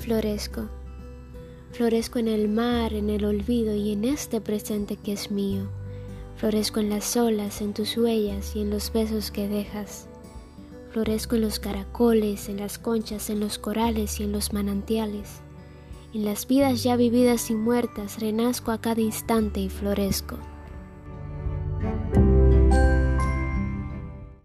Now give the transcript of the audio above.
florezco. Florezco en el mar, en el olvido y en este presente que es mío. Florezco en las olas, en tus huellas y en los besos que dejas. Florezco en los caracoles, en las conchas, en los corales y en los manantiales. En las vidas ya vividas y muertas renazco a cada instante y florezco.